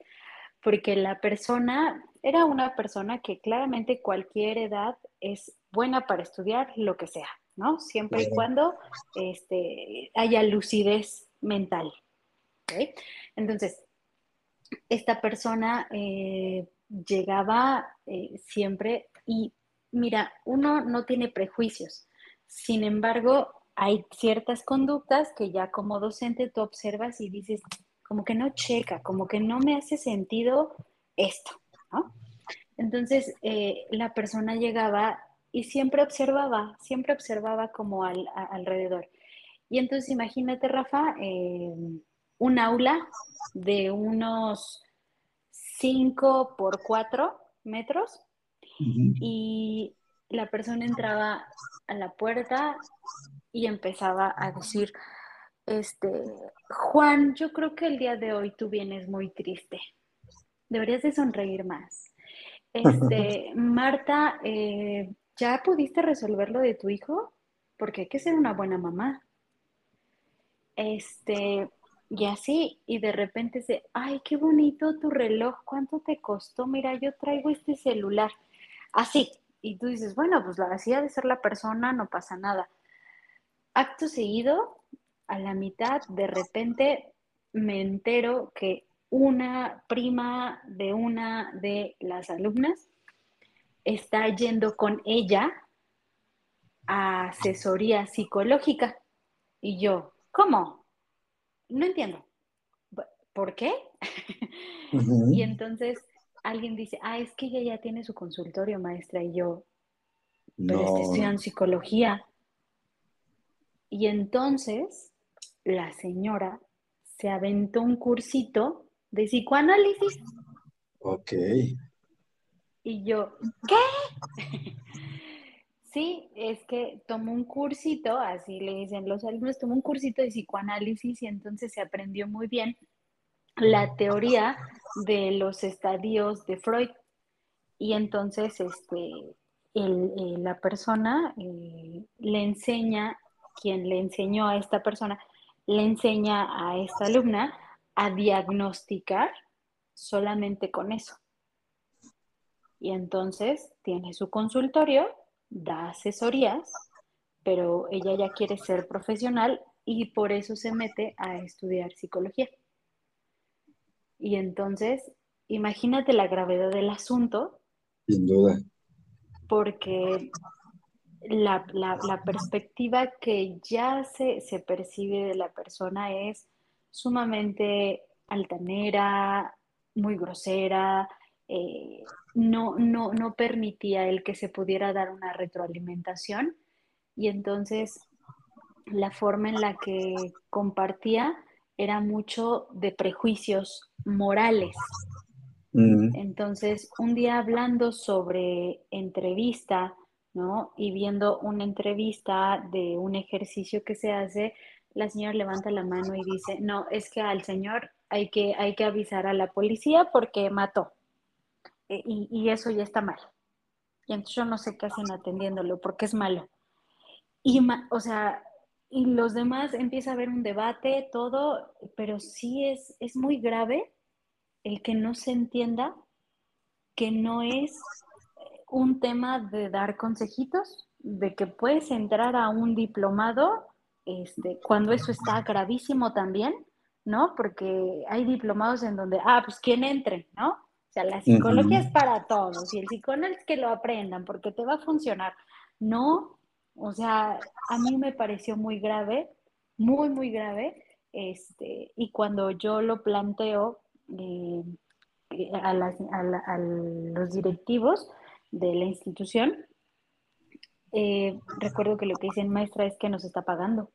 porque la persona era una persona que claramente cualquier edad es buena para estudiar lo que sea, ¿no? Siempre y cuando este, haya lucidez mental. Entonces, esta persona eh, llegaba eh, siempre y mira, uno no tiene prejuicios. Sin embargo, hay ciertas conductas que ya como docente tú observas y dices, como que no checa, como que no me hace sentido esto, ¿no? Entonces, eh, la persona llegaba y siempre observaba, siempre observaba como al, alrededor. Y entonces imagínate, Rafa, eh, un aula de unos 5 por 4 metros y la persona entraba a la puerta y empezaba a decir, este, Juan, yo creo que el día de hoy tú vienes muy triste. Deberías de sonreír más. Este, Marta, eh, ¿ya pudiste resolver lo de tu hijo? Porque hay que ser una buena mamá. Este, y así, y de repente se, ay, qué bonito tu reloj, ¿cuánto te costó? Mira, yo traigo este celular. Así, y tú dices, bueno, pues la hacía de ser la persona, no pasa nada. Acto seguido, a la mitad, de repente me entero que una prima de una de las alumnas está yendo con ella a asesoría psicológica. Y yo, ¿cómo? No entiendo. ¿Por qué? y entonces alguien dice, ah, es que ella ya tiene su consultorio, maestra, y yo, pero no. estoy psicología. Y entonces la señora se aventó un cursito de psicoanálisis. Ok. Y yo, ¿qué? sí, es que tomó un cursito, así le dicen los alumnos, tomó un cursito de psicoanálisis y entonces se aprendió muy bien la teoría de los estadios de Freud. Y entonces este, eh, la persona eh, le enseña, quien le enseñó a esta persona, le enseña a esta alumna a diagnosticar solamente con eso. Y entonces tiene su consultorio, da asesorías, pero ella ya quiere ser profesional y por eso se mete a estudiar psicología. Y entonces, imagínate la gravedad del asunto. Sin duda. Porque la, perspectiva que ya se, se, percibe de la persona es sumamente altanera, muy grosera, eh, no, no, no permitía el que se pudiera dar una retroalimentación y entonces la forma en la que compartía era mucho de prejuicios morales. Mm. Entonces, un día hablando sobre entrevista, ¿no? Y viendo una entrevista de un ejercicio que se hace, la señora levanta la mano y dice, no, es que al señor hay que, hay que avisar a la policía porque mató. E, y, eso ya está mal. Y entonces yo no sé qué hacen atendiéndolo porque es malo. Y, o sea, y los demás empieza a haber un debate, todo, pero sí es, es muy grave el que no se entienda que no es un tema de dar consejitos, de que puedes entrar a un diplomado este, cuando eso está gravísimo también, ¿no? Porque hay diplomados en donde, ah, pues quien entre, ¿no? O sea, la psicología es para todos y el psicoanálisis que lo aprendan porque te va a funcionar. No, o sea, a mí me pareció muy grave, muy, muy grave, este, y cuando yo lo planteo eh, a, a, los directivos de la institución, eh, recuerdo que lo que dicen maestra es que nos está pagando.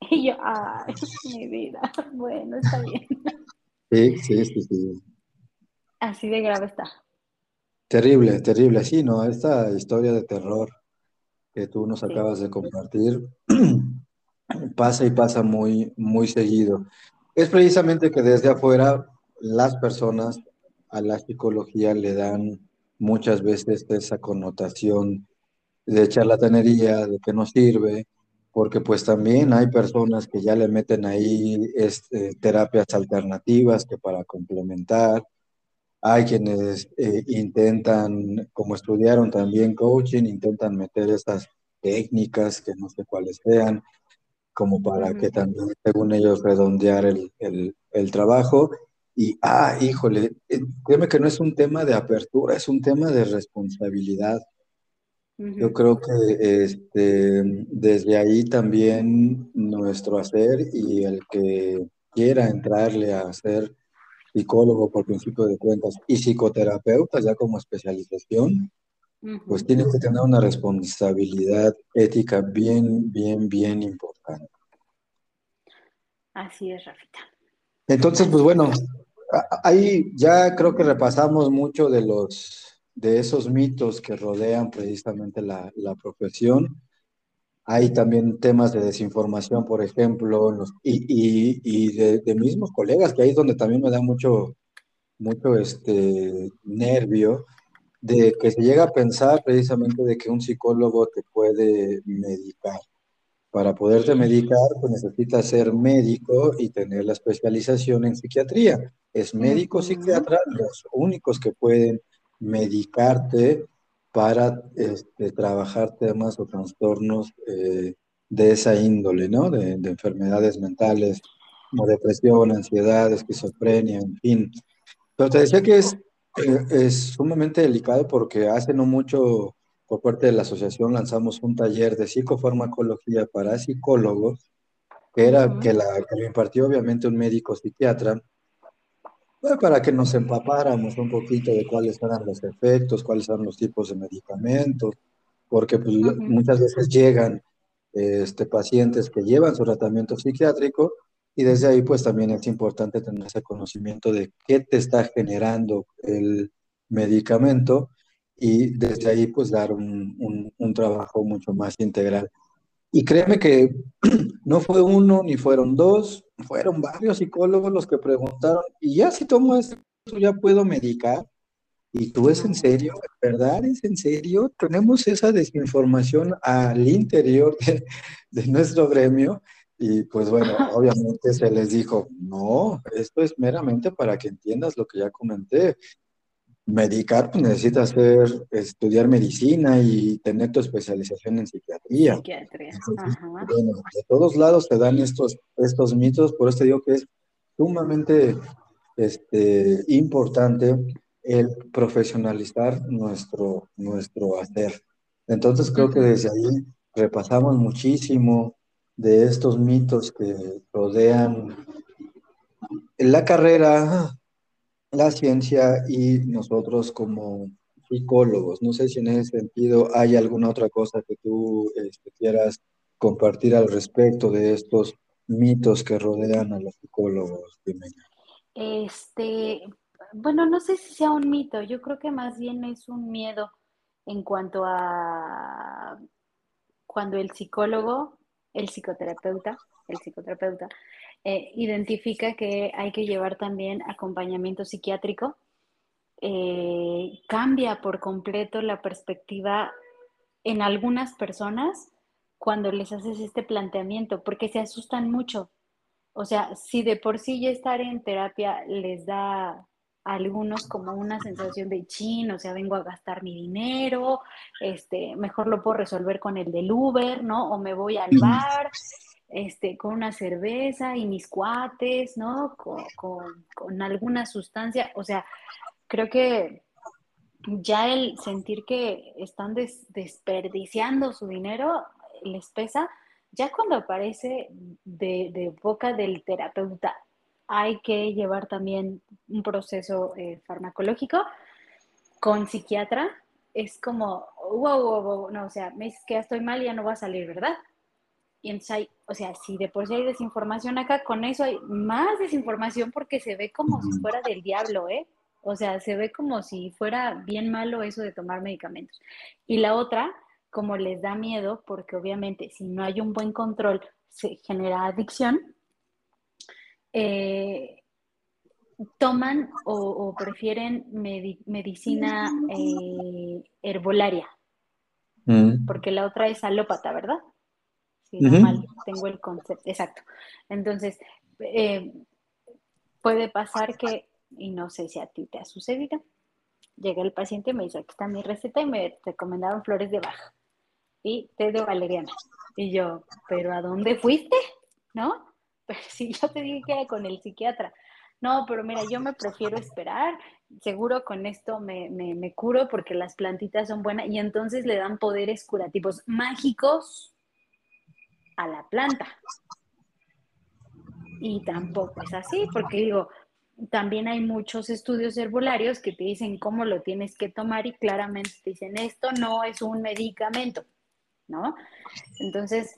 Y yo, ay, mi vida, bueno, está bien. Sí, sí, sí, sí. Así de grave está. Terrible, terrible, sí, ¿no? Esta historia de terror que tú nos acabas de compartir pasa y pasa muy, muy seguido. Es precisamente que desde afuera las personas a la psicología le dan muchas veces esa connotación de charlatanería, de que no sirve, porque pues también hay personas que ya le meten ahí este, terapias alternativas que para complementar, hay quienes eh, intentan, como estudiaron también coaching, intentan meter estas técnicas que no sé cuáles sean, como para que también, según ellos, redondear el, el, trabajo. Y, ah, híjole, eh, créeme que no es un tema de apertura, es un tema de responsabilidad. Yo creo que este, desde ahí también nuestro hacer y el que quiera entrarle a hacer psicólogo por principio de cuentas y psicoterapeuta ya como especialización, pues tiene que tener una responsabilidad ética bien, bien, bien importante. Así es, Rafita. Entonces, pues bueno, ahí ya creo que repasamos mucho de los de esos mitos que rodean precisamente la, la profesión. Hay también temas de desinformación, por ejemplo, y, y, y de, de, mismos colegas, que ahí es donde también me da mucho, mucho este, nervio, de que se llega a pensar precisamente de que un psicólogo te puede medicar. Para poderte medicar, pues necesitas ser médico y tener la especialización en psiquiatría. Es médico psiquiatra los únicos que pueden medicarte para este, trabajar temas o trastornos eh, de esa índole, ¿no? De, enfermedades mentales, como depresión, ansiedad, esquizofrenia, en fin. Pero te decía que es, eh, es sumamente delicado porque hace no mucho, por parte de la asociación, lanzamos un taller de psicofarmacología para psicólogos, que era que, la, que lo impartió obviamente un médico psiquiatra, para que nos empapáramos un poquito de cuáles eran los efectos, cuáles eran los tipos de medicamentos, porque pues, muchas veces llegan este, pacientes que llevan su tratamiento psiquiátrico Y desde ahí, pues también es importante tener ese conocimiento de qué te está generando el medicamento y desde ahí, pues dar un, un trabajo mucho más integral. Y créeme que no fue uno ni fueron dos, fueron varios psicólogos los que preguntaron, y ya si tomo esto, ya puedo medicar. ¿Y tú es en serio? ¿Verdad? ¿Es en serio? Tenemos esa desinformación al interior de, de nuestro gremio y pues bueno, obviamente se les dijo, no, esto es meramente para que entiendas lo que ya comenté medicar, pues necesitas hacer, estudiar medicina y tener tu especialización en psiquiatría. Psiquiatría. de todos lados te dan estos, estos mitos, por eso digo que es sumamente este, importante el profesionalizar nuestro, nuestro hacer. Entonces creo que desde ahí repasamos muchísimo de estos mitos que rodean la carrera, la ciencia y nosotros como psicólogos. No sé si en ese sentido hay alguna otra cosa que tú este, quieras compartir al respecto de estos mitos que rodean a los psicólogos. Este, bueno, no sé si sea un mito, yo creo que más bien es un miedo en cuanto a cuando el psicólogo, el psicoterapeuta, el psicoterapeuta eh, identifica que hay que llevar también acompañamiento psiquiátrico, eh, cambia por completo la perspectiva en algunas personas cuando les haces este planteamiento, porque se asustan mucho. O sea, si de por sí ya estar en terapia les da a algunos como una sensación de chin, o sea, vengo a gastar mi dinero, este, mejor lo puedo resolver con el del Uber, ¿no? O me voy al bar, este, con una cerveza y mis cuates, ¿no? Con, alguna sustancia. O sea, creo que ya el sentir que están desperdiciando su dinero les pesa. Ya cuando aparece de, boca del terapeuta, hay que llevar también un proceso eh, farmacológico con psiquiatra. Es como, wow, wow, wow, no, o sea, me dices que ya estoy mal y ya no va a salir, ¿verdad? Y entonces hay, o sea, si de por sí hay desinformación acá, con eso hay más desinformación porque se ve como si fuera del diablo, ¿eh? O sea, se ve como si fuera bien malo eso de tomar medicamentos. Y la otra, como les da miedo, porque obviamente si no hay un buen control, se genera adicción, eh, toman o, prefieren medicina eh, herbolaria, mm. porque la otra es alópata, ¿verdad? Si no mal tengo el concepto, exacto. Entonces, eh, puede pasar que, y no sé si a ti te ha sucedido, llega el paciente y me dice, aquí está mi receta y me recomendaron flores de baja y té de valeriana. Y yo, ¿pero a dónde fuiste? ¿No? Pero si yo te dije que era con el psiquiatra. No, pero mira, yo me prefiero esperar, seguro con esto me, me curo porque las plantitas son buenas y entonces le dan poderes curativos mágicos a la planta. Y tampoco es así, porque digo, también hay muchos estudios herbolarios que te dicen cómo lo tienes que tomar y claramente te dicen esto no es un medicamento, ¿no? Entonces,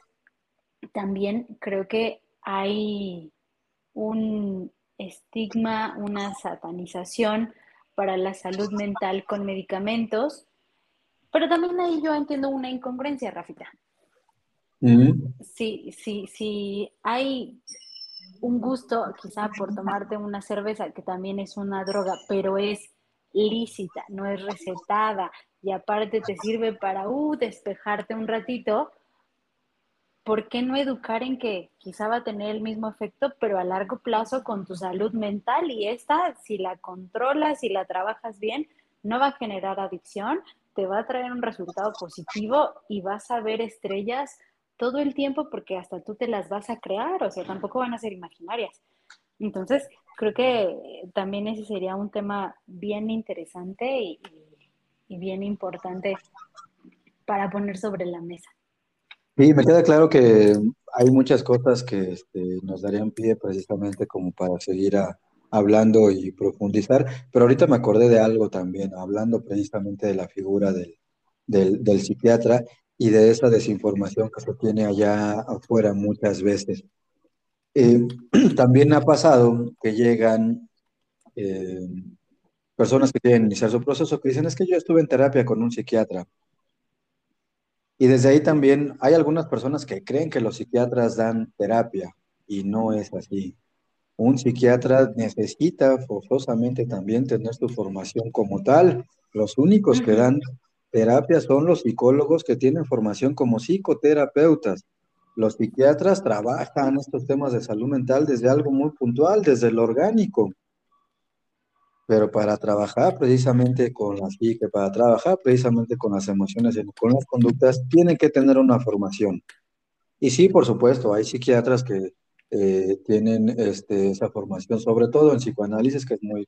también creo que hay un estigma, una satanización para la salud mental con medicamentos, pero también ahí yo entiendo una incongruencia, Rafita. Sí, sí, sí, hay un gusto quizá por tomarte una cerveza, que también es una droga, pero es lícita, no es recetada y aparte te sirve para uh, despejarte un ratito, ¿por qué no educar en que quizá va a tener el mismo efecto, pero a largo plazo con tu salud mental y esta, si la controlas y la trabajas bien, no va a generar adicción, te va a traer un resultado positivo y vas a ver estrellas todo el tiempo porque hasta tú te las vas a crear, o sea, tampoco van a ser imaginarias. Entonces, creo que también ese sería un tema bien interesante y, bien importante para poner sobre la mesa. Sí, me queda claro que hay muchas cosas que este, nos darían pie precisamente como para seguir hablando y profundizar, pero ahorita me acordé de algo también, hablando precisamente de la figura del, del psiquiatra, y de esa desinformación que se tiene allá afuera muchas veces. eh, también ha pasado que llegan eh, personas que quieren iniciar su proceso que dicen, es que yo estuve en terapia con un psiquiatra. Y desde ahí también hay algunas personas que creen que los psiquiatras dan terapia y no es así. Un psiquiatra necesita forzosamente también tener su formación como tal. Los únicos que dan terapia son los psicólogos que tienen formación como psicoterapeutas. Los psiquiatras trabajan estos temas de salud mental desde algo muy puntual, desde lo orgánico. Pero para trabajar precisamente con la psique, para trabajar precisamente con las emociones y con las conductas, tienen que tener una formación. Y sí, por supuesto, hay psiquiatras que eh, tienen este, esa formación, sobre todo en psicoanálisis, que es muy,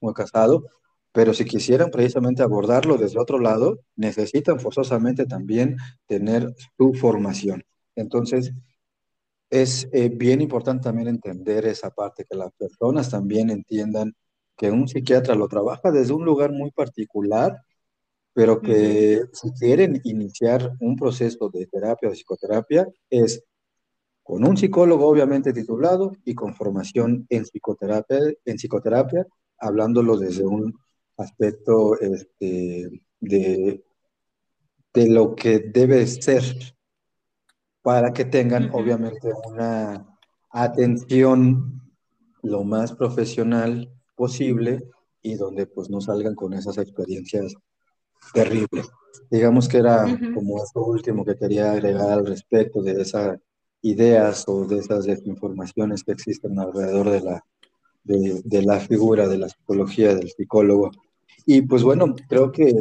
muy casado, pero si quisieran precisamente abordarlo desde otro lado, necesitan forzosamente también tener su formación. Entonces, es eh, bien importante también entender esa parte, que las personas también entiendan que un psiquiatra lo trabaja desde un lugar muy particular, pero que si quieren iniciar un proceso de terapia o psicoterapia, es con un psicólogo obviamente titulado y con formación en psicoterapia, en psicoterapia hablándolo desde un aspecto este, de, de lo que debe ser para que tengan obviamente una atención lo más profesional posible y donde pues no salgan con esas experiencias terribles. Digamos que era como eso último que quería agregar al respecto de esas ideas o de esas desinformaciones que existen alrededor de la, de, de la figura de la psicología del psicólogo. Y pues bueno, creo que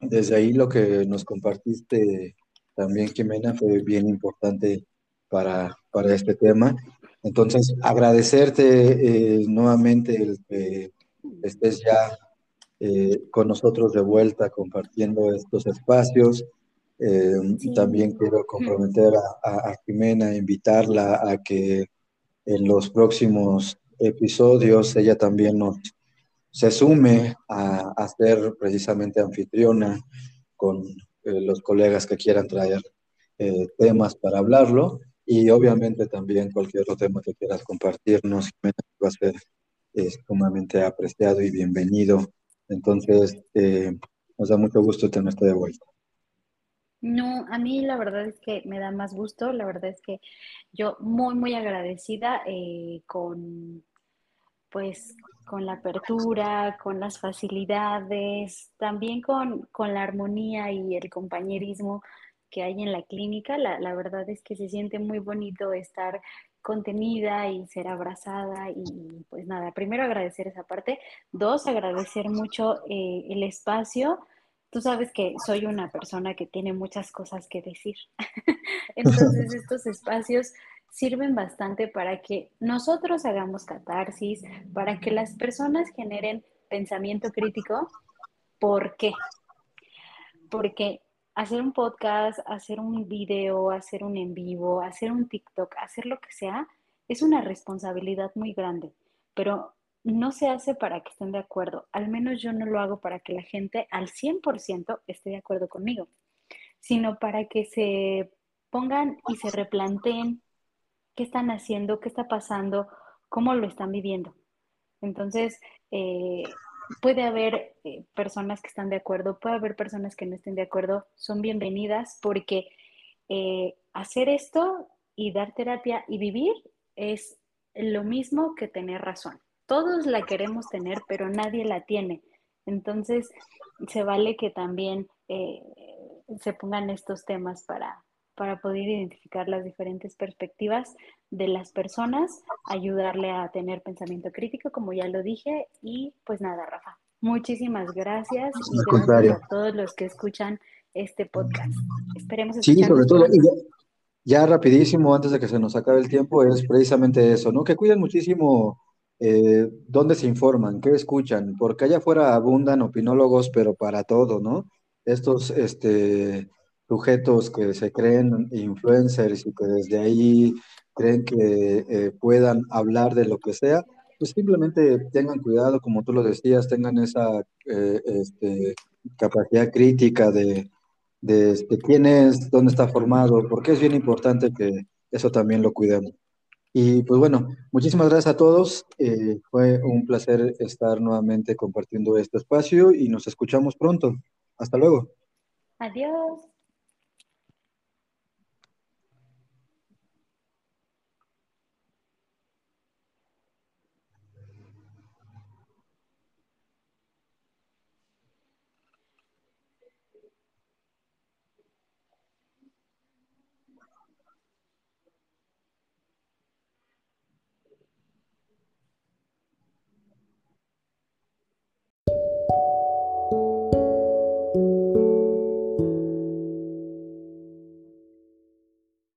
desde ahí lo que nos compartiste también, Jimena, fue bien importante para, para este tema. Entonces, agradecerte eh, nuevamente el que estés ya eh, con nosotros de vuelta compartiendo estos espacios. Eh, también quiero comprometer a, a, Jimena, invitarla a que en los próximos episodios ella también nos se sume a, a ser precisamente anfitriona con eh, los colegas que quieran traer eh, temas para hablarlo y obviamente también cualquier otro tema que quieras compartirnos va a ser eh, sumamente apreciado y bienvenido. Entonces, nos da mucho gusto tenerte de vuelta. No, a mí la verdad es que me da más gusto, la verdad es que yo muy, muy agradecida con, pues, con la apertura, con las facilidades, también con, la armonía y el compañerismo que hay en la clínica. La, verdad es que se siente muy bonito estar contenida y ser abrazada y pues nada, primero agradecer esa parte, dos, agradecer mucho eh, el espacio. Tú sabes que soy una persona que tiene muchas cosas que decir. Entonces estos espacios sirven bastante para que nosotros hagamos catarsis, para que las personas generen pensamiento crítico. ¿Por qué? Porque hacer un podcast, hacer un video, hacer un en vivo, hacer un TikTok, hacer lo que sea, es una responsabilidad muy grande, pero no se hace para que estén de acuerdo. Al menos yo no lo hago para que la gente al 100% esté de acuerdo conmigo, sino para que se pongan y se replanteen qué están haciendo, qué está pasando, cómo lo están viviendo. Entonces, eh, puede haber eh, personas que están de acuerdo, puede haber personas que no estén de acuerdo, son bienvenidas porque eh, hacer esto y dar terapia y vivir es lo mismo que tener razón. Todos la queremos tener, pero nadie la tiene. Entonces, se vale que también se pongan estos temas para, para poder identificar las diferentes perspectivas de las personas, ayudarle a tener pensamiento crítico, como ya lo dije, y pues nada, Rafa, muchísimas gracias y gracias a todos los que escuchan este podcast. Esperemos Sí, sobre todo, ya, rapidísimo, antes de que se nos acabe el tiempo, es precisamente eso, ¿no? Que cuiden muchísimo eh, dónde se informan, qué escuchan, porque allá afuera abundan opinólogos, pero para todo, ¿no? Estos, este sujetos que se creen influencers y que desde ahí creen que eh, puedan hablar de lo que sea, pues simplemente tengan cuidado, como tú lo decías, tengan esa eh, este, capacidad crítica de, de, este, quién es, dónde está formado, porque es bien importante que eso también lo cuidemos. Y pues bueno, muchísimas gracias a todos. Eh, fue un placer estar nuevamente compartiendo este espacio y nos escuchamos pronto. Hasta luego. Adiós.